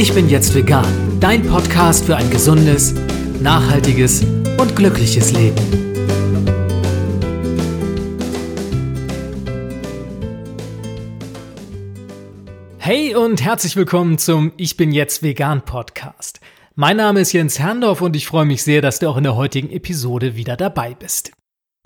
Ich bin jetzt vegan, dein Podcast für ein gesundes, nachhaltiges und glückliches Leben. Hey und herzlich willkommen zum Ich bin jetzt vegan Podcast. Mein Name ist Jens Herndorf und ich freue mich sehr, dass du auch in der heutigen Episode wieder dabei bist.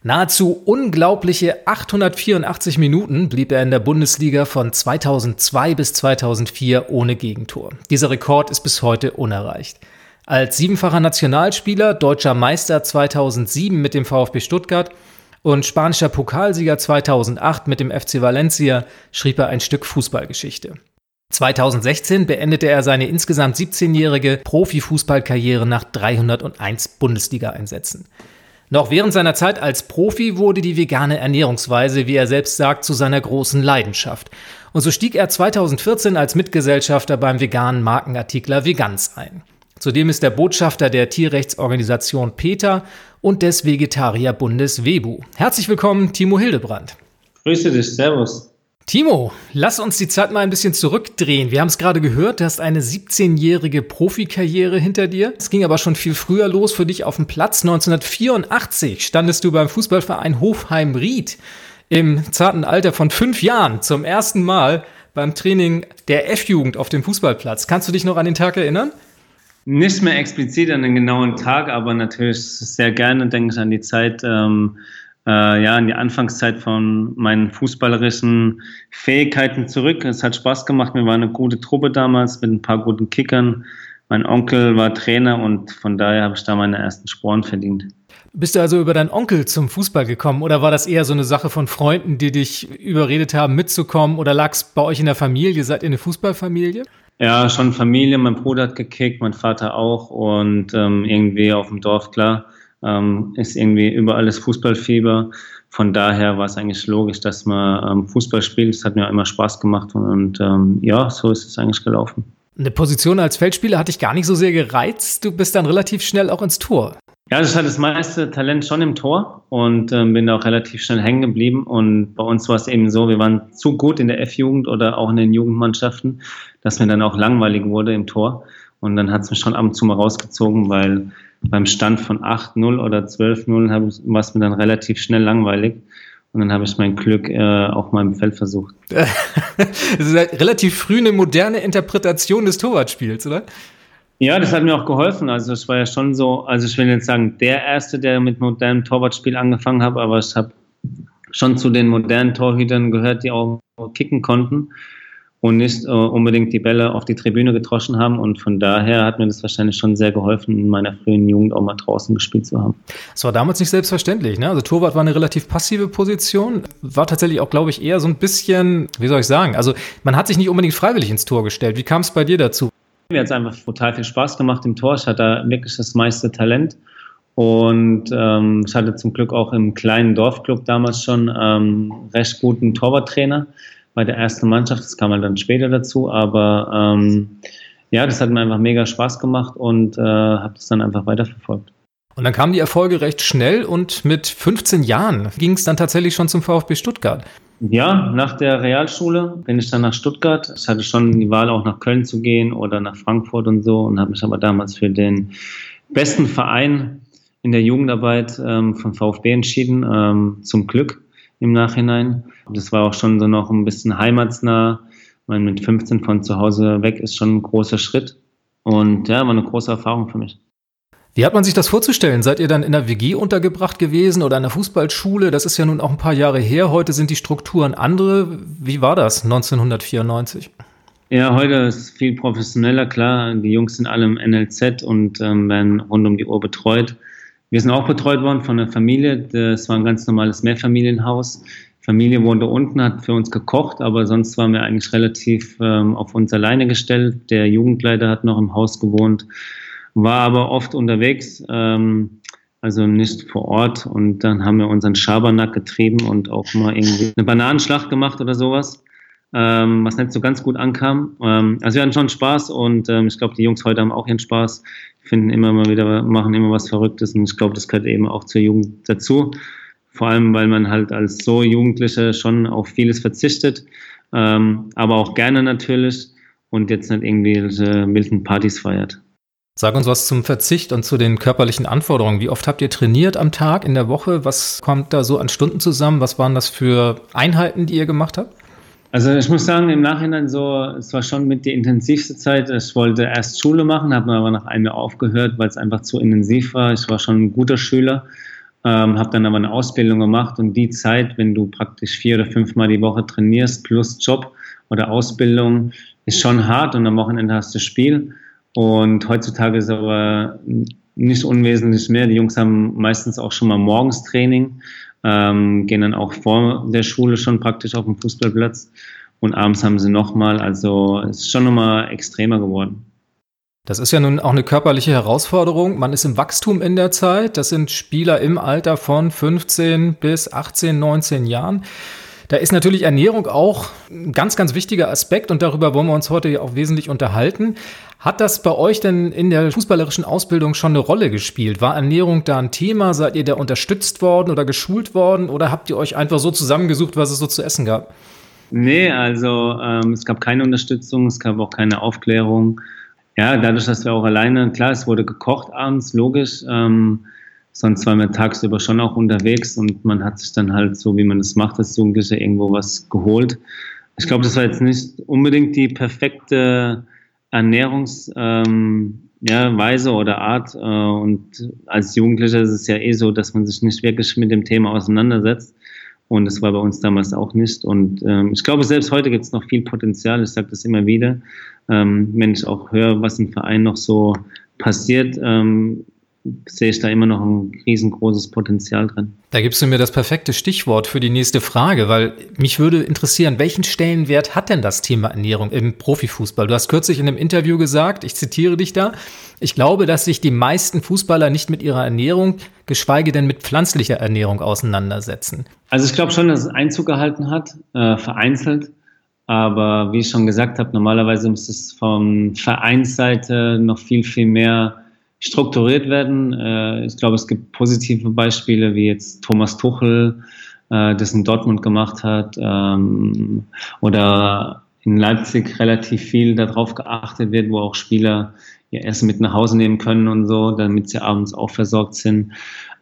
Nahezu unglaubliche 884 Minuten blieb er in der Bundesliga von 2002 bis 2004 ohne Gegentor. Dieser Rekord ist bis heute unerreicht. Als siebenfacher Nationalspieler, deutscher Meister 2007 mit dem VfB Stuttgart und spanischer Pokalsieger 2008 mit dem FC Valencia schrieb er ein Stück Fußballgeschichte. 2016 beendete er seine insgesamt 17-jährige Profifußballkarriere nach 301 Bundesliga-Einsätzen. Noch während seiner Zeit als Profi wurde die vegane Ernährungsweise, wie er selbst sagt, zu seiner großen Leidenschaft. Und so stieg er 2014 als Mitgesellschafter beim veganen Markenartikler Vegans ein. Zudem ist er Botschafter der Tierrechtsorganisation PETA und des Vegetarierbundes WEBU. Herzlich willkommen, Timo Hildebrand. Grüße dich, Servus. Timo, lass uns die Zeit mal ein bisschen zurückdrehen. Wir haben es gerade gehört, du hast eine 17-jährige Profikarriere hinter dir. Es ging aber schon viel früher los für dich auf dem Platz. 1984 standest du beim Fußballverein Hofheim-Ried im zarten Alter von fünf Jahren zum ersten Mal beim Training der F-Jugend auf dem Fußballplatz. Kannst du dich noch an den Tag erinnern? Nicht mehr explizit an den genauen Tag, aber natürlich sehr gerne denke ich an die Zeit, ähm, äh, ja, in die Anfangszeit von meinen fußballerischen Fähigkeiten zurück. Es hat Spaß gemacht. Mir war eine gute Truppe damals mit ein paar guten Kickern. Mein Onkel war Trainer und von daher habe ich da meine ersten Sporen verdient. Bist du also über deinen Onkel zum Fußball gekommen oder war das eher so eine Sache von Freunden, die dich überredet haben, mitzukommen oder lag es bei euch in der Familie? Seid ihr eine Fußballfamilie? Ja, schon Familie. Mein Bruder hat gekickt, mein Vater auch und ähm, irgendwie auf dem Dorf, klar ähm, ist irgendwie überall das Fußballfieber. Von daher war es eigentlich logisch, dass man ähm, Fußball spielt. Es hat mir immer Spaß gemacht und, und ähm, ja, so ist es eigentlich gelaufen. Eine Position als Feldspieler hat dich gar nicht so sehr gereizt. Du bist dann relativ schnell auch ins Tor. Ja, also ich hatte das meiste Talent schon im Tor und ähm, bin auch relativ schnell hängen geblieben. Und bei uns war es eben so, wir waren zu gut in der F-Jugend oder auch in den Jugendmannschaften, dass mir dann auch langweilig wurde im Tor. Und dann hat es mich schon ab und zu mal rausgezogen, weil beim Stand von 8-0 oder 12-0 war es mir dann relativ schnell langweilig. Und dann habe ich mein Glück äh, auch mal im Feld versucht. das ist halt relativ früh eine moderne Interpretation des Torwartspiels, oder? Ja, das hat mir auch geholfen. Also es war ja schon so, also ich will jetzt sagen, der Erste, der mit modernem Torwartspiel angefangen hat, aber ich habe schon zu den modernen Torhütern gehört, die auch kicken konnten und nicht äh, unbedingt die Bälle auf die Tribüne getroschen haben. Und von daher hat mir das wahrscheinlich schon sehr geholfen, in meiner frühen Jugend auch mal draußen gespielt zu haben. Es war damals nicht selbstverständlich. Ne? Also Torwart war eine relativ passive Position, war tatsächlich auch, glaube ich, eher so ein bisschen, wie soll ich sagen, also man hat sich nicht unbedingt freiwillig ins Tor gestellt. Wie kam es bei dir dazu? Mir hat es einfach total viel Spaß gemacht im Tor. Ich hatte wirklich das meiste Talent. Und ähm, ich hatte zum Glück auch im kleinen Dorfclub damals schon ähm, recht guten Torwarttrainer bei der ersten Mannschaft. Das kam halt dann später dazu, aber ähm, ja, das hat mir einfach mega Spaß gemacht und äh, habe das dann einfach weiterverfolgt. Und dann kamen die Erfolge recht schnell und mit 15 Jahren ging es dann tatsächlich schon zum VfB Stuttgart. Ja, nach der Realschule bin ich dann nach Stuttgart. Ich hatte schon die Wahl, auch nach Köln zu gehen oder nach Frankfurt und so und habe mich aber damals für den besten Verein in der Jugendarbeit ähm, von VfB entschieden, ähm, zum Glück im Nachhinein. Das war auch schon so noch ein bisschen heimatsnah. Ich mit 15 von zu Hause weg ist schon ein großer Schritt. Und ja, war eine große Erfahrung für mich. Wie hat man sich das vorzustellen? Seid ihr dann in der WG untergebracht gewesen oder in der Fußballschule? Das ist ja nun auch ein paar Jahre her. Heute sind die Strukturen andere. Wie war das 1994? Ja, heute ist viel professioneller, klar. Die Jungs sind alle im NLZ und ähm, werden rund um die Uhr betreut. Wir sind auch betreut worden von der Familie. Das war ein ganz normales Mehrfamilienhaus. Familie wohnte unten, hat für uns gekocht, aber sonst waren wir eigentlich relativ ähm, auf uns alleine gestellt. Der Jugendleiter hat noch im Haus gewohnt, war aber oft unterwegs, ähm, also nicht vor Ort. Und dann haben wir unseren Schabernack getrieben und auch mal irgendwie eine Bananenschlacht gemacht oder sowas, ähm, was nicht so ganz gut ankam. Ähm, also wir hatten schon Spaß und ähm, ich glaube, die Jungs heute haben auch ihren Spaß, finden immer mal wieder, machen immer was Verrücktes und ich glaube, das gehört eben auch zur Jugend dazu vor allem weil man halt als so Jugendlicher schon auf vieles verzichtet, ähm, aber auch gerne natürlich. und jetzt nicht irgendwelche wilden Partys feiert. Sag uns was zum Verzicht und zu den körperlichen Anforderungen. Wie oft habt ihr trainiert am Tag, in der Woche? Was kommt da so an Stunden zusammen? Was waren das für Einheiten, die ihr gemacht habt? Also ich muss sagen, im Nachhinein so, es war schon mit die intensivste Zeit. Ich wollte erst Schule machen, habe aber nach einem Jahr aufgehört, weil es einfach zu intensiv war. Ich war schon ein guter Schüler, ähm, habe dann aber eine Ausbildung gemacht und die Zeit, wenn du praktisch vier oder fünfmal die Woche trainierst plus Job oder Ausbildung, ist schon hart und am Wochenende hast du Spiel. Und heutzutage ist aber nicht unwesentlich mehr. Die Jungs haben meistens auch schon mal morgens Training, ähm, gehen dann auch vor der Schule schon praktisch auf dem Fußballplatz und abends haben sie nochmal. Also es ist schon nochmal extremer geworden. Das ist ja nun auch eine körperliche Herausforderung. Man ist im Wachstum in der Zeit. Das sind Spieler im Alter von 15 bis 18, 19 Jahren. Da ist natürlich Ernährung auch ein ganz, ganz wichtiger Aspekt und darüber wollen wir uns heute auch wesentlich unterhalten. Hat das bei euch denn in der fußballerischen Ausbildung schon eine Rolle gespielt? War Ernährung da ein Thema? Seid ihr da unterstützt worden oder geschult worden oder habt ihr euch einfach so zusammengesucht, was es so zu essen gab? Nee, also ähm, es gab keine Unterstützung, es gab auch keine Aufklärung. Ja, dadurch, dass wir auch alleine, klar, es wurde gekocht abends, logisch. Ähm, sonst waren wir tagsüber schon auch unterwegs und man hat sich dann halt so, wie man das macht, als Jugendlicher irgendwo was geholt. Ich glaube, das war jetzt nicht unbedingt die perfekte Ernährungsweise ähm, ja, oder Art. Äh, und als Jugendlicher ist es ja eh so, dass man sich nicht wirklich mit dem Thema auseinandersetzt. Und das war bei uns damals auch nicht. Und ähm, ich glaube, selbst heute gibt es noch viel Potenzial. Ich sage das immer wieder. Ähm, wenn ich auch höre, was im Verein noch so passiert, ähm, sehe ich da immer noch ein riesengroßes Potenzial drin. Da gibst du mir das perfekte Stichwort für die nächste Frage, weil mich würde interessieren, welchen Stellenwert hat denn das Thema Ernährung im Profifußball? Du hast kürzlich in einem Interview gesagt, ich zitiere dich da, ich glaube, dass sich die meisten Fußballer nicht mit ihrer Ernährung, geschweige denn mit pflanzlicher Ernährung auseinandersetzen. Also ich glaube schon, dass es Einzug gehalten hat, äh, vereinzelt. Aber wie ich schon gesagt habe, normalerweise muss es von Vereinsseite noch viel, viel mehr strukturiert werden. Äh, ich glaube, es gibt positive Beispiele, wie jetzt Thomas Tuchel, äh, das in Dortmund gemacht hat, ähm, oder in Leipzig relativ viel darauf geachtet wird, wo auch Spieler ihr Essen mit nach Hause nehmen können und so, damit sie abends auch versorgt sind.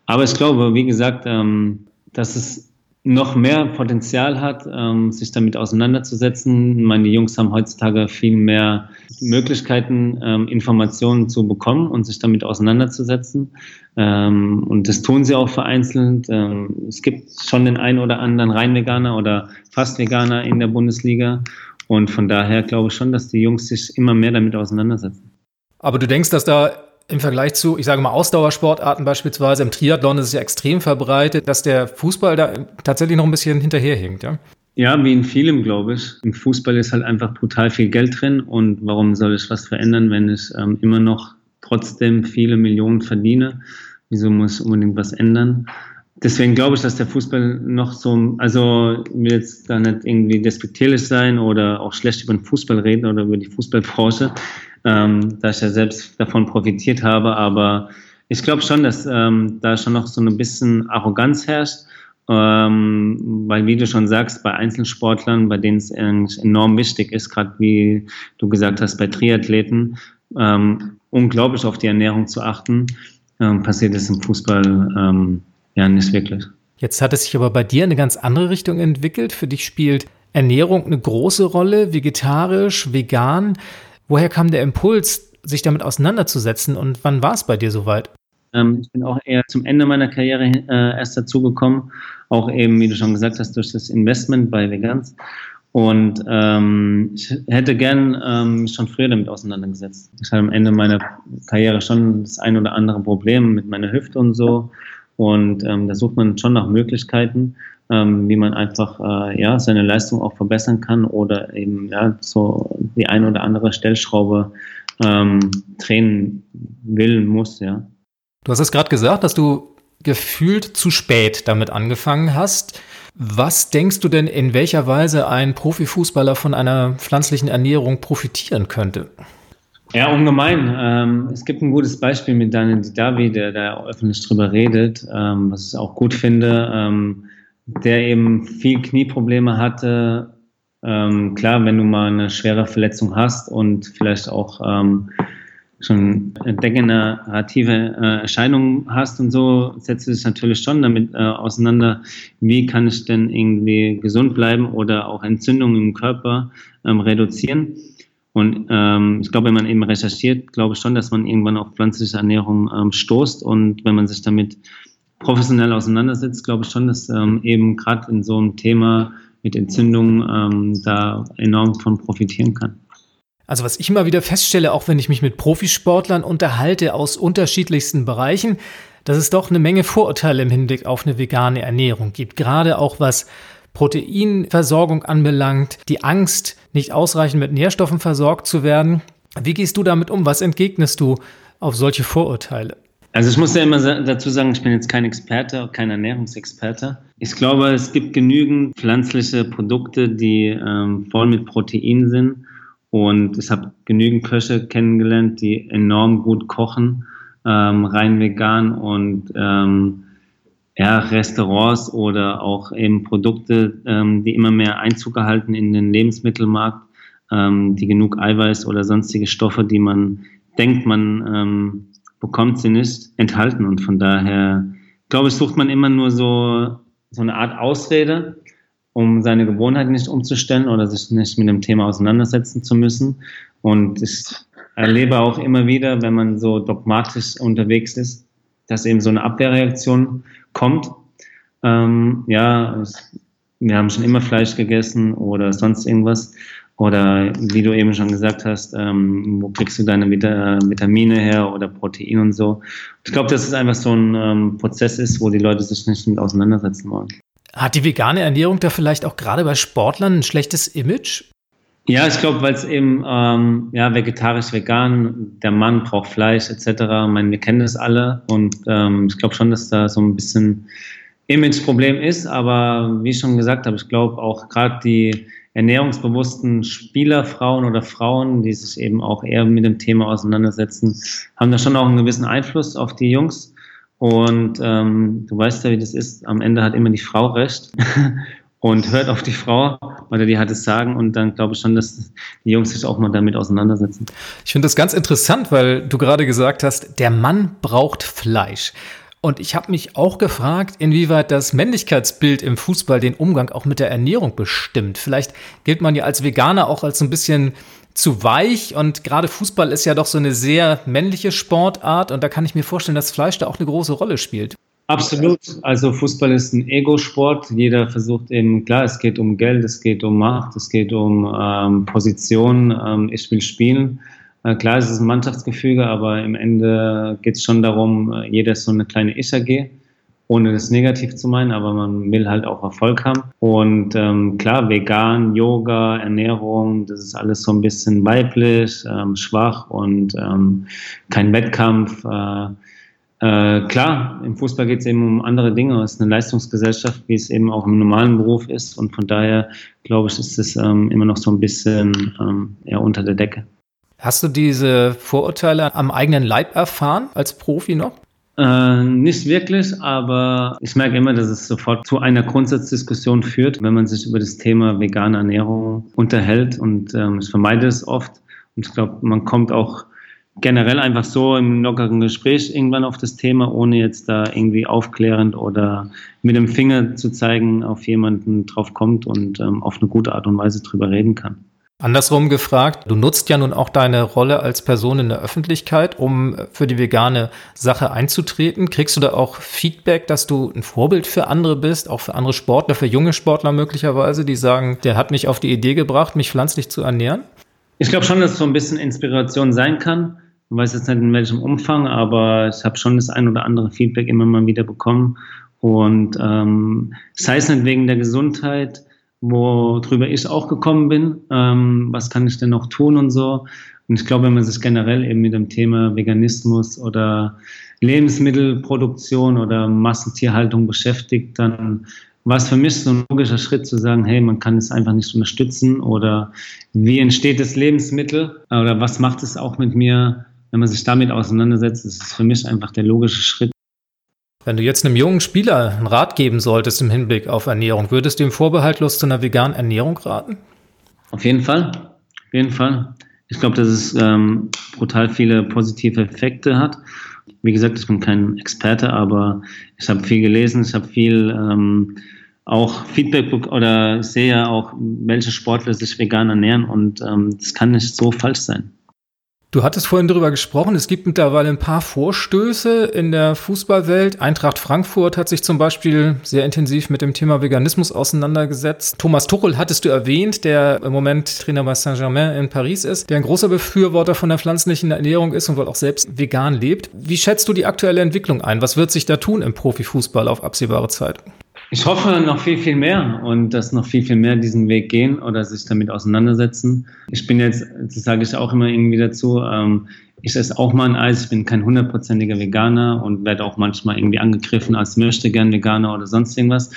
Aber ich glaube, wie gesagt, ähm, dass es noch mehr Potenzial hat, ähm, sich damit auseinanderzusetzen. Meine Jungs haben heutzutage viel mehr Möglichkeiten, ähm, Informationen zu bekommen und sich damit auseinanderzusetzen. Ähm, und das tun sie auch vereinzelt. Es gibt schon den einen oder anderen Reinveganer oder fast Veganer in der Bundesliga. Und von daher glaube ich schon, dass die Jungs sich immer mehr damit auseinandersetzen. Aber du denkst, dass da im Vergleich zu, ich sage mal, Ausdauersportarten beispielsweise, im Triathlon ist es ja extrem verbreitet, dass der Fußball da tatsächlich noch ein bisschen hinterherhinkt, ja? Ja, wie in vielem, glaube ich. Im Fußball ist halt einfach brutal viel Geld drin und warum soll ich was verändern, wenn ich ähm, immer noch trotzdem viele Millionen verdiene? Wieso muss unbedingt was ändern? Deswegen glaube ich, dass der Fußball noch so, also will jetzt da nicht irgendwie despektierlich sein oder auch schlecht über den Fußball reden oder über die Fußballbranche ähm, da ich ja selbst davon profitiert habe. Aber ich glaube schon, dass ähm, da schon noch so ein bisschen Arroganz herrscht. Ähm, weil, wie du schon sagst, bei Einzelsportlern, bei denen es enorm wichtig ist, gerade wie du gesagt hast, bei Triathleten, ähm, unglaublich auf die Ernährung zu achten, ähm, passiert es im Fußball ähm, ja nicht wirklich. Jetzt hat es sich aber bei dir eine ganz andere Richtung entwickelt. Für dich spielt Ernährung eine große Rolle, vegetarisch, vegan. Woher kam der Impuls, sich damit auseinanderzusetzen und wann war es bei dir soweit? Ähm, ich bin auch eher zum Ende meiner Karriere äh, erst dazugekommen, auch eben, wie du schon gesagt hast, durch das Investment bei Vegans. Und ähm, ich hätte gern ähm, schon früher damit auseinandergesetzt. Ich hatte am Ende meiner Karriere schon das ein oder andere Problem mit meiner Hüfte und so. Und ähm, da sucht man schon nach Möglichkeiten ähm, wie man einfach äh, ja, seine Leistung auch verbessern kann oder eben ja, so die ein oder andere Stellschraube ähm, drehen will, muss, ja. Du hast es gerade gesagt, dass du gefühlt zu spät damit angefangen hast. Was denkst du denn, in welcher Weise ein Profifußballer von einer pflanzlichen Ernährung profitieren könnte? Ja, ungemein. Ähm, es gibt ein gutes Beispiel mit Daniel Didavi, der da öffentlich drüber redet, ähm, was ich auch gut finde. Ähm, der eben viel Knieprobleme hatte Ähm, klar, wenn du mal eine schwere Verletzung hast und vielleicht auch ähm, schon degenerative äh, Erscheinungen hast und so, setzt du dich natürlich schon damit äh, auseinander, wie kann ich denn irgendwie gesund bleiben oder auch Entzündungen im Körper ähm, reduzieren. Und ähm, ich glaube, wenn man eben recherchiert, glaube ich schon, dass man irgendwann auf pflanzliche Ernährung ähm, stoßt. Und wenn man sich damit professionell auseinandersetzt, glaube ich schon, dass ähm, eben gerade in so einem Thema mit Entzündungen ähm, da enorm von profitieren kann. Also was ich immer wieder feststelle, auch wenn ich mich mit Profisportlern unterhalte aus unterschiedlichsten Bereichen, dass es doch eine Menge Vorurteile im Hinblick auf eine vegane Ernährung gibt. Gerade auch was Proteinversorgung anbelangt, die Angst, nicht ausreichend mit Nährstoffen versorgt zu werden. Wie gehst du damit um? Was entgegnest du auf solche Vorurteile? Also ich muss ja immer dazu sagen, ich bin jetzt kein Experte, kein Ernährungsexperte. Ich glaube, es gibt genügend pflanzliche Produkte, die ähm, voll mit Protein sind. Und ich habe genügend Köche kennengelernt, die enorm gut kochen, ähm, rein vegan und ähm, ja, Restaurants oder auch eben Produkte, ähm, die immer mehr Einzug erhalten in den Lebensmittelmarkt, ähm, die genug Eiweiß oder sonstige Stoffe, die man denkt, man ähm, bekommt sie nicht, enthalten. Und von daher, glaube ich, sucht man immer nur so, so eine Art Ausrede, um seine Gewohnheiten nicht umzustellen oder sich nicht mit dem Thema auseinandersetzen zu müssen. Und ich erlebe auch immer wieder, wenn man so dogmatisch unterwegs ist, dass eben so eine Abwehrreaktion kommt. Ähm, ja, wir haben schon immer Fleisch gegessen oder sonst irgendwas. Oder wie du eben schon gesagt hast, ähm, wo kriegst du deine Vitamine her oder Protein und so. Ich glaube, dass es einfach so ein ähm, Prozess ist, wo die Leute sich nicht mit auseinandersetzen wollen. Hat die vegane Ernährung da vielleicht auch gerade bei Sportlern ein schlechtes Image? Ja, ich glaube, weil es eben ähm, ja vegetarisch, vegan, der Mann braucht Fleisch etc. Ich meine, wir kennen das alle und ähm, ich glaube schon, dass da so ein bisschen Imageproblem ist. Aber wie ich schon gesagt habe, ich glaube auch gerade die ernährungsbewussten Spielerfrauen oder Frauen, die sich eben auch eher mit dem Thema auseinandersetzen, haben da schon auch einen gewissen Einfluss auf die Jungs. Und ähm, du weißt ja, wie das ist. Am Ende hat immer die Frau recht und hört auf die Frau oder die hat es sagen. Und dann glaube ich schon, dass die Jungs sich auch mal damit auseinandersetzen. Ich finde das ganz interessant, weil du gerade gesagt hast, der Mann braucht Fleisch. Und ich habe mich auch gefragt, inwieweit das Männlichkeitsbild im Fußball den Umgang auch mit der Ernährung bestimmt. Vielleicht gilt man ja als Veganer auch als so ein bisschen zu weich und gerade Fußball ist ja doch so eine sehr männliche Sportart und da kann ich mir vorstellen, dass Fleisch da auch eine große Rolle spielt. Absolut. Also Fußball ist ein Ego-Sport. Jeder versucht eben, klar, es geht um Geld, es geht um Macht, es geht um ähm, Position. Ähm, ich will spielen. Klar, es ist ein Mannschaftsgefüge, aber im Ende geht es schon darum, äh, jeder ist so eine kleine Ich-AG, ohne das negativ zu meinen, aber man will halt auch Erfolg haben. Und ähm, klar, vegan, Yoga, Ernährung, das ist alles so ein bisschen weiblich, ähm, schwach und ähm, kein Wettkampf. Äh, äh, klar, im Fußball geht es eben um andere Dinge. Es ist eine Leistungsgesellschaft, wie es eben auch im normalen Beruf ist. Und von daher, glaube ich, ist es ähm, immer noch so ein bisschen ähm, eher unter der Decke. Hast du diese Vorurteile am eigenen Leib erfahren als Profi noch? Äh, nicht wirklich, aber ich merke immer, dass es sofort zu einer Grundsatzdiskussion führt, wenn man sich über das Thema vegane Ernährung unterhält. Und ähm, ich vermeide es oft. Und ich glaube, man kommt auch generell einfach so im lockeren Gespräch irgendwann auf das Thema, ohne jetzt da irgendwie aufklärend oder mit dem Finger zu zeigen, auf jemanden drauf kommt und ähm, auf eine gute Art und Weise drüber reden kann. Andersrum gefragt, du nutzt ja nun auch deine Rolle als Person in der Öffentlichkeit, um für die vegane Sache einzutreten. Kriegst du da auch Feedback, dass du ein Vorbild für andere bist, auch für andere Sportler, für junge Sportler möglicherweise, die sagen, der hat mich auf die Idee gebracht, mich pflanzlich zu ernähren? Ich glaube schon, dass es so ein bisschen Inspiration sein kann. Ich weiß jetzt nicht in welchem Umfang, aber ich habe schon das ein oder andere Feedback immer mal wieder bekommen. Und ähm, sei es nicht wegen der Gesundheit, worüber ich auch gekommen bin. Ähm, was kann ich denn noch tun und so. Und ich glaube, wenn man sich generell eben mit dem Thema Veganismus oder Lebensmittelproduktion oder Massentierhaltung beschäftigt, dann war es für mich so ein logischer Schritt zu sagen, hey, man kann es einfach nicht unterstützen oder wie entsteht das Lebensmittel oder was macht es auch mit mir, wenn man sich damit auseinandersetzt, ist für mich einfach der logische Schritt, wenn du jetzt einem jungen Spieler einen Rat geben solltest im Hinblick auf Ernährung, würdest du ihm vorbehaltlos zu einer veganen Ernährung raten? Auf jeden Fall, auf jeden Fall. Ich glaube, dass es ähm, brutal viele positive Effekte hat. Wie gesagt, ich bin kein Experte, aber ich habe viel gelesen, ich habe viel ähm, auch Feedback oder ich sehe ja auch, welche Sportler sich vegan ernähren und ähm, das kann nicht so falsch sein. Du hattest vorhin darüber gesprochen, es gibt mittlerweile ein paar Vorstöße in der Fußballwelt. Eintracht Frankfurt hat sich zum Beispiel sehr intensiv mit dem Thema Veganismus auseinandergesetzt. Thomas Tuchel hattest du erwähnt, der im Moment Trainer bei Saint-Germain in Paris ist, der ein großer Befürworter von der pflanzlichen Ernährung ist und wohl auch selbst vegan lebt. Wie schätzt du die aktuelle Entwicklung ein? Was wird sich da tun im Profifußball auf absehbare Zeit? Ich hoffe noch viel, viel mehr und dass noch viel, viel mehr diesen Weg gehen oder sich damit auseinandersetzen. Ich bin jetzt, das sage ich auch immer irgendwie dazu, ähm, ich esse auch mal ein Eis, ich bin kein hundertprozentiger Veganer und werde auch manchmal irgendwie angegriffen als möchte gern Veganer oder sonst irgendwas.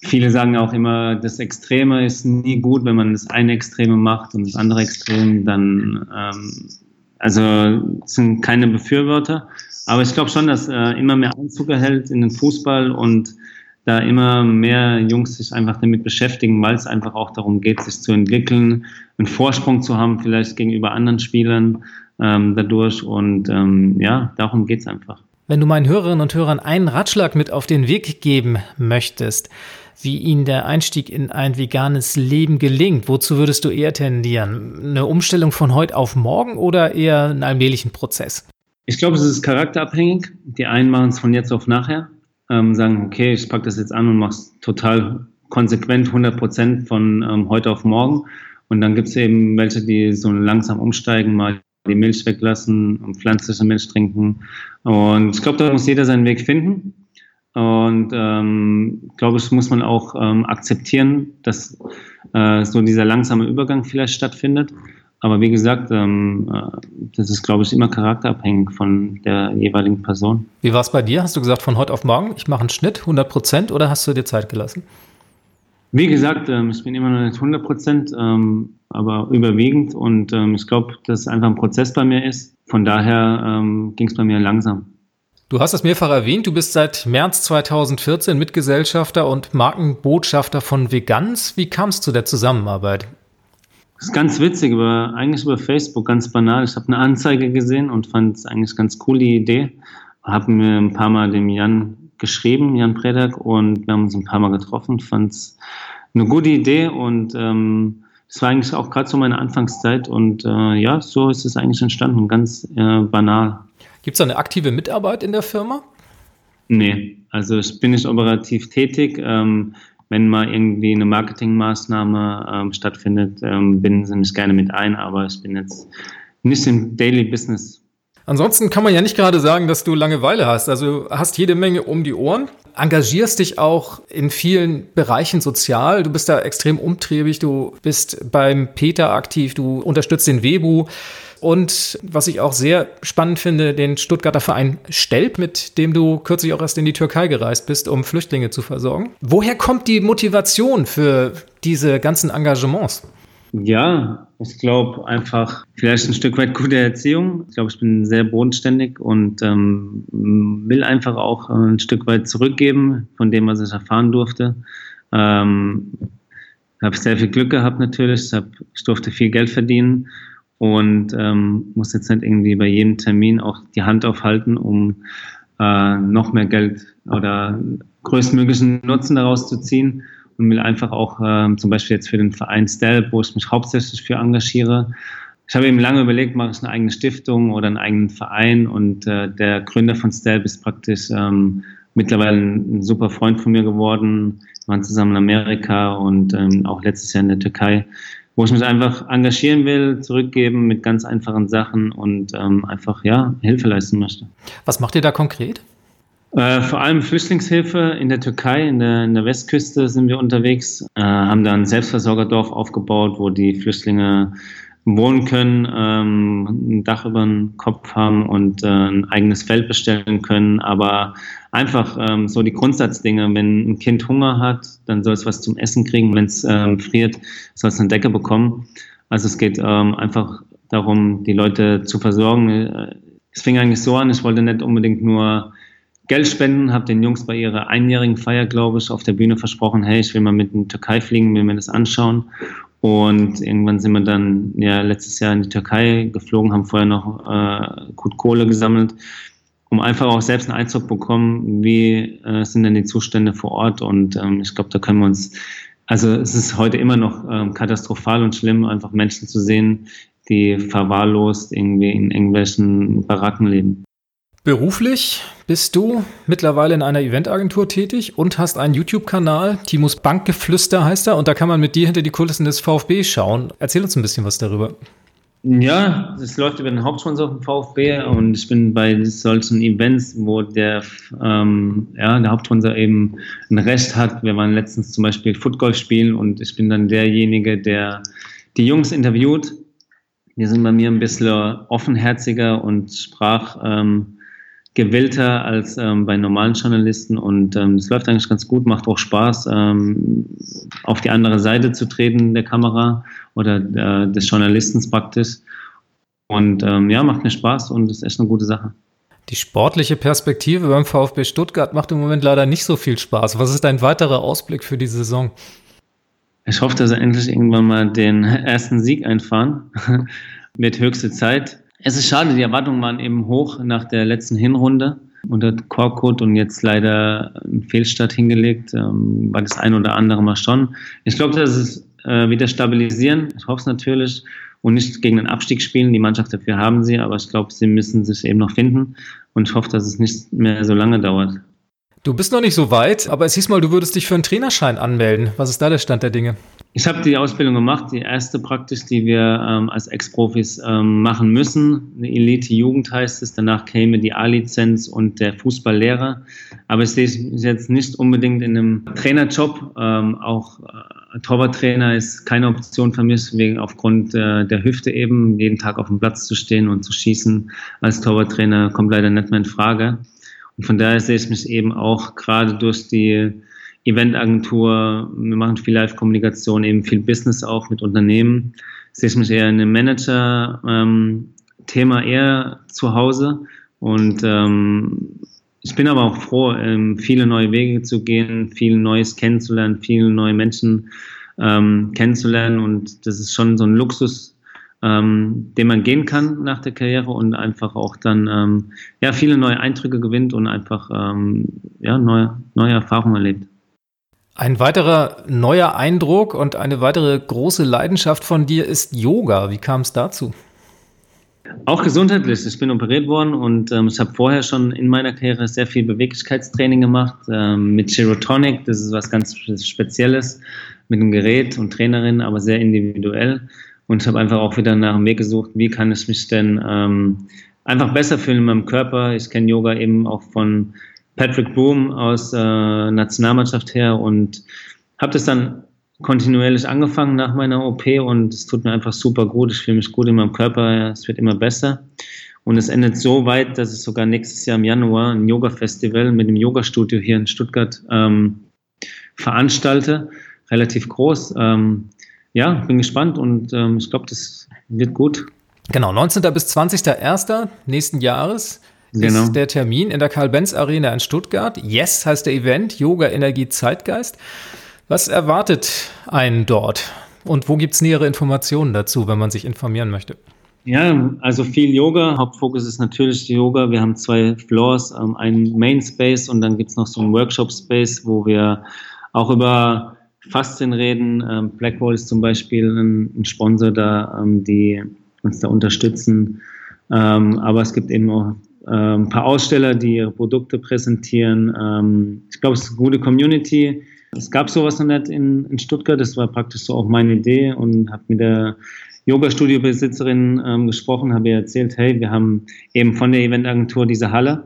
Viele sagen auch immer, das Extreme ist nie gut, wenn man das eine Extreme macht und das andere Extrem, dann, ähm, also sind keine Befürworter. Aber ich glaube schon, dass äh, immer mehr Einzug erhält in den Fußball und da immer mehr Jungs sich einfach damit beschäftigen, weil es einfach auch darum geht, sich zu entwickeln, einen Vorsprung zu haben, vielleicht gegenüber anderen Spielern ähm, dadurch. Und ähm, ja, darum geht es einfach. Wenn du meinen Hörerinnen und Hörern einen Ratschlag mit auf den Weg geben möchtest, wie ihnen der Einstieg in ein veganes Leben gelingt, wozu würdest du eher tendieren? Eine Umstellung von heute auf morgen oder eher einen allmählichen Prozess? Ich glaube, es ist charakterabhängig. Die einen machen es von jetzt auf nachher ähm, sagen, okay, ich packe das jetzt an und mache es total konsequent 100 Prozent von ähm, heute auf morgen. Und dann gibt es eben welche, die so langsam umsteigen, mal die Milch weglassen und pflanzliche Milch trinken. Und ich glaube, da muss jeder seinen Weg finden. Und ähm, glaube ich, muss man auch ähm, akzeptieren, dass äh, so dieser langsame Übergang vielleicht stattfindet. Aber wie gesagt, ähm, äh, das ist, glaube ich, immer charakterabhängig von der jeweiligen Person. Wie war es bei dir? Hast du gesagt, von heute auf morgen, ich mache einen Schnitt, 100 Prozent, oder hast du dir Zeit gelassen? Wie gesagt, ähm, ich bin immer noch nicht 100 Prozent, ähm, aber überwiegend. Und ähm, ich glaube, dass es einfach ein Prozess bei mir ist. Von daher ähm, ging es bei mir langsam. Du hast es mehrfach erwähnt, du bist seit März 2014 Mitgesellschafter und Markenbotschafter von Vegans. Wie kam es zu der Zusammenarbeit? Das ist ganz witzig, aber eigentlich über Facebook, ganz banal. Ich habe eine Anzeige gesehen und fand es eigentlich ganz cool, die Idee. Habe mir ein paar Mal dem Jan geschrieben, Jan Predak, und wir haben uns ein paar Mal getroffen. Fand es eine gute Idee und ähm, das war eigentlich auch gerade so meine Anfangszeit und äh, ja, so ist es eigentlich entstanden, ganz äh, banal. Gibt es da eine aktive Mitarbeit in der Firma? Nee, also ich bin nicht operativ tätig. Ähm, wenn mal irgendwie eine Marketingmaßnahme ähm, stattfindet, ähm, binden sie mich gerne mit ein, aber ich bin jetzt nicht im Daily Business. Ansonsten kann man ja nicht gerade sagen, dass du Langeweile hast. Also hast jede Menge um die Ohren, engagierst dich auch in vielen Bereichen sozial. Du bist da extrem umtriebig, du bist beim Peter aktiv, du unterstützt den Webu. Und was ich auch sehr spannend finde, den Stuttgarter Verein Stelp, mit dem du kürzlich auch erst in die Türkei gereist bist, um Flüchtlinge zu versorgen. Woher kommt die Motivation für diese ganzen Engagements? Ja, ich glaube einfach vielleicht ein Stück weit gute Erziehung. Ich glaube, ich bin sehr bodenständig und ähm, will einfach auch ein Stück weit zurückgeben von dem, was ich erfahren durfte. Ähm, habe sehr viel Glück gehabt natürlich. Ich, hab, ich durfte viel Geld verdienen und ähm, muss jetzt nicht irgendwie bei jedem Termin auch die Hand aufhalten, um äh, noch mehr Geld oder größtmöglichen Nutzen daraus zu ziehen und will einfach auch äh, zum Beispiel jetzt für den Verein Stelp, wo ich mich hauptsächlich für engagiere. Ich habe eben lange überlegt, mache ich eine eigene Stiftung oder einen eigenen Verein und äh, der Gründer von Stelp ist praktisch ähm, mittlerweile ein, ein, super Freund von mir geworden. Wir waren zusammen in Amerika und ähm, auch letztes Jahr in der Türkei wo ich mich einfach engagieren will, zurückgeben mit ganz einfachen Sachen und ähm, einfach ja Hilfe leisten möchte. Was macht ihr da konkret? Äh, vor allem Flüchtlingshilfe in der Türkei, in der, in der Westküste sind wir unterwegs, äh, haben da ein Selbstversorgerdorf aufgebaut, wo die Flüchtlinge wohnen können, ähm, ein Dach über den Kopf haben und äh, ein eigenes Feld bestellen können. Aber einfach ähm, so die Grundsatzdinge, wenn ein Kind Hunger hat, dann soll es was zum Essen kriegen. Wenn es ähm, friert, soll es eine Decke bekommen. Also es geht ähm, einfach darum, die Leute zu versorgen. Äh, es fing eigentlich so an, ich wollte nicht unbedingt nur Geld spenden, habe den Jungs bei ihrer einjährigen Feier, glaube ich, auf der Bühne versprochen, hey, ich will mal mit in die Türkei fliegen, will mir das anschauen. Und irgendwann sind wir dann ja letztes Jahr in die Türkei geflogen, haben vorher noch äh, gut Kohle gesammelt, um einfach auch selbst einen Eindruck bekommen, wie äh, sind denn die Zustände vor Ort. Und ähm, ich glaube, da können wir uns, also es ist heute immer noch ähm, katastrophal und schlimm, einfach Menschen zu sehen, die verwahrlost irgendwie in irgendwelchen Baracken leben. Beruflich bist du mittlerweile in einer Eventagentur tätig und hast einen YouTube-Kanal, Timus Bankgeflüster heißt er, und da kann man mit dir hinter die Kulissen des VfB schauen. Erzähl uns ein bisschen was darüber. Ja, es läuft über den Hauptsponsor vom VfB und ich bin bei solchen Events, wo der, ähm, ja, der Hauptsponsor eben ein Recht hat. Wir waren letztens zum Beispiel Football spielen und ich bin dann derjenige, der die Jungs interviewt. Die sind bei mir ein bisschen offenherziger und sprach ähm, gewillter als ähm, bei normalen Journalisten und ähm, es läuft eigentlich ganz gut, macht auch Spaß, ähm, auf die andere Seite zu treten der Kamera oder äh, des Journalisten praktisch. Und ähm, ja, macht mir Spaß und ist echt eine gute Sache. Die sportliche Perspektive beim VfB Stuttgart macht im Moment leider nicht so viel Spaß. Was ist dein weiterer Ausblick für die Saison? Ich hoffe, dass wir endlich irgendwann mal den ersten Sieg einfahren. Wird höchste Zeit. Es ist schade, die Erwartungen waren eben hoch nach der letzten Hinrunde unter Korkut und jetzt leider einen Fehlstart hingelegt, ähm, war das ein oder andere mal schon. Ich glaube, dass es äh, wieder stabilisieren. Ich hoffe es natürlich und nicht gegen den Abstieg spielen. Die Mannschaft dafür haben sie, aber ich glaube, sie müssen sich eben noch finden und ich hoffe, dass es nicht mehr so lange dauert. Du bist noch nicht so weit, aber es hieß mal, du würdest dich für einen Trainerschein anmelden. Was ist da der Stand der Dinge? Ich habe die Ausbildung gemacht, die erste praktisch, die wir ähm, als Ex-Profis ähm, machen müssen. Eine Elite-Jugend heißt es. Danach käme die A-Lizenz und der Fußballlehrer. Aber ich sehe es jetzt nicht unbedingt in einem Trainerjob. Ähm, auch äh, Torwarttrainer ist keine Option für mich, wegen aufgrund äh, der Hüfte eben, jeden Tag auf dem Platz zu stehen und zu schießen. Als Torwarttrainer kommt leider nicht mehr in Frage. Und von daher sehe ich mich eben auch gerade durch die Eventagentur, wir machen viel Live-Kommunikation, eben viel Business auch mit Unternehmen. Sehe ich mich eher in einem Manager-Thema ähm, eher zu Hause. Und ähm, ich bin aber auch froh, ähm, viele neue Wege zu gehen, viel Neues kennenzulernen, viele neue Menschen ähm, kennenzulernen. Und das ist schon so ein Luxus, ähm, den man gehen kann nach der Karriere und einfach auch dann ähm, ja, viele neue Eindrücke gewinnt und einfach ähm, ja, neue, neue Erfahrungen erlebt. Ein weiterer neuer Eindruck und eine weitere große Leidenschaft von dir ist Yoga. Wie kam es dazu? Auch gesundheitlich. Ich bin operiert worden und ähm, ich habe vorher schon in meiner Karriere sehr viel Beweglichkeitstraining gemacht ähm, mit Chirotonic. Das ist was ganz Spezielles mit einem Gerät und Trainerin, aber sehr individuell. Und ich habe einfach auch wieder nach einem Weg gesucht, wie kann ich mich denn ähm, einfach besser fühlen in meinem Körper. Ich kenne Yoga eben auch von Patrick Boom aus äh, Nationalmannschaft her und habe das dann kontinuierlich angefangen nach meiner OP und es tut mir einfach super gut. Ich fühle mich gut in meinem Körper, es wird immer besser. Und es endet so weit, dass ich sogar nächstes Jahr im Januar ein Yoga-Festival mit dem Yoga-Studio hier in Stuttgart ähm, veranstalte. Relativ groß. Ähm, ja, bin gespannt und ähm, ich glaube, das wird gut. Genau, 19. bis 20.01. nächsten Jahres genau. ist der Termin in der Karl-Benz-Arena in Stuttgart. Yes heißt der Event, Yoga, Energie, Zeitgeist. Was erwartet einen dort? Und wo gibt es nähere Informationen dazu, wenn man sich informieren möchte? Ja, also viel Yoga. Hauptfokus ist natürlich Yoga. Wir haben zwei Floors, ähm, einen Main Space und dann gibt es noch so einen Workshop Space, wo wir auch über Faszien reden. Ähm, Blackwall ist zum Beispiel ein, ein Sponsor da, ähm, die uns da unterstützen. Ähm, aber es gibt eben auch ähm, ein paar Aussteller, die ihre Produkte präsentieren. Ähm, ich glaube, es ist eine gute Community. Es gab sowas noch nicht in, in Stuttgart. Das war praktisch so auch meine Idee und habe mit der Yoga-Studio-Besitzerin ähm, gesprochen, habe ihr erzählt, hey, wir haben eben von der Eventagentur diese Halle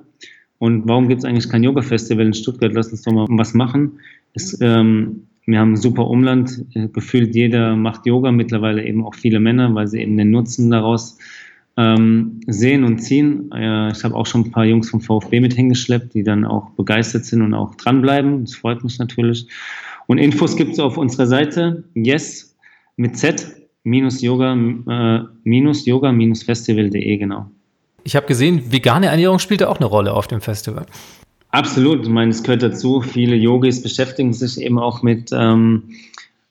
und warum gibt es eigentlich kein Yoga-Festival in Stuttgart? Lass uns doch mal was machen. Es, ähm, wir haben ein super Umland. Gefühlt jeder macht Yoga, mittlerweile eben auch viele Männer, weil sie eben den Nutzen daraus ähm, sehen und ziehen. Äh, ich habe auch schon ein paar Jungs vom VfB mit hingeschleppt, die dann auch begeistert sind und auch dranbleiben. Das freut mich natürlich. Und Infos gibt es auf unserer Seite yes mit z minus yoga äh, minus yoga minus festival.de genau. Ich habe gesehen, vegane Ernährung spielt auch eine Rolle auf dem Festival. Absolut, ich meine, es gehört dazu. Viele Yogis beschäftigen sich eben auch mit ähm,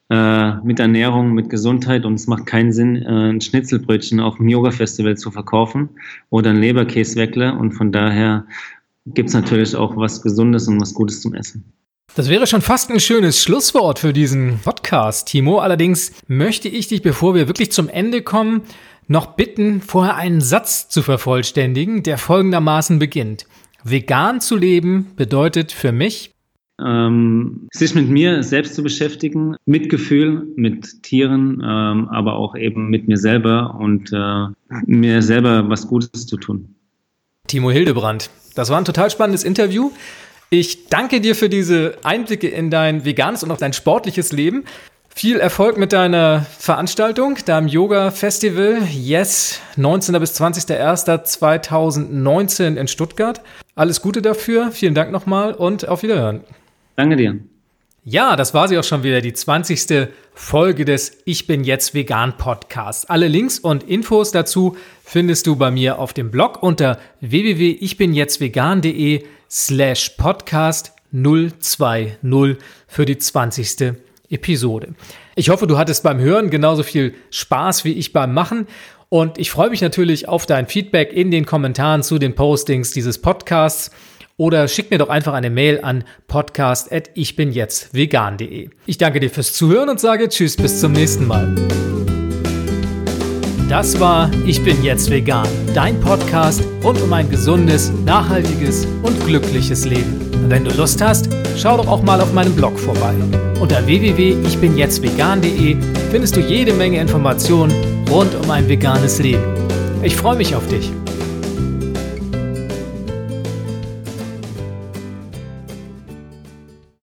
äh, mit Ernährung, mit Gesundheit und es macht keinen Sinn, äh, ein Schnitzelbrötchen auf dem Yoga-Festival zu verkaufen oder ein Leberkäsweckle und von daher gibt es natürlich auch was Gesundes und was Gutes zum Essen. Das wäre schon fast ein schönes Schlusswort für diesen Podcast, Timo. Allerdings möchte ich dich, bevor wir wirklich zum Ende kommen, noch bitten, vorher einen Satz zu vervollständigen, der folgendermaßen beginnt. Vegan zu leben bedeutet für mich, ähm, sich mit mir selbst zu beschäftigen, mit Gefühl, mit Tieren, ähm, aber auch eben mit mir selber und äh, mir selber was Gutes zu tun. Timo Hildebrand, das war ein total spannendes Interview. Ich danke dir für diese Einblicke in dein veganes und auch dein sportliches Leben. Viel Erfolg mit deiner Veranstaltung, deinem Yoga-Festival. Yes, 19. bis 20.01.2019 in Stuttgart. Alles Gute dafür. Vielen Dank nochmal und auf Wiederhören. Danke dir. Ja, das war sie auch schon wieder, die 20. Folge des Ich bin jetzt vegan Podcasts. Alle Links und Infos dazu findest du bei mir auf dem Blog unter www.ichbinjetztvegan.de slash podcast 020 für die 20. Episode. Ich hoffe, du hattest beim Hören genauso viel Spaß wie ich beim Machen und ich freue mich natürlich auf dein Feedback in den Kommentaren zu den Postings dieses Podcasts oder schick mir doch einfach eine Mail an podcast@ichbinjetztvegan.de. Ich danke dir fürs Zuhören und sage Tschüss bis zum nächsten Mal. Das war Ich bin jetzt vegan, dein Podcast rund um ein gesundes, nachhaltiges und glückliches Leben. Wenn du Lust hast, schau doch auch mal auf meinem Blog vorbei. Unter www.ichbinjetztvegan.de findest du jede Menge Informationen rund um ein veganes Leben. Ich freue mich auf dich.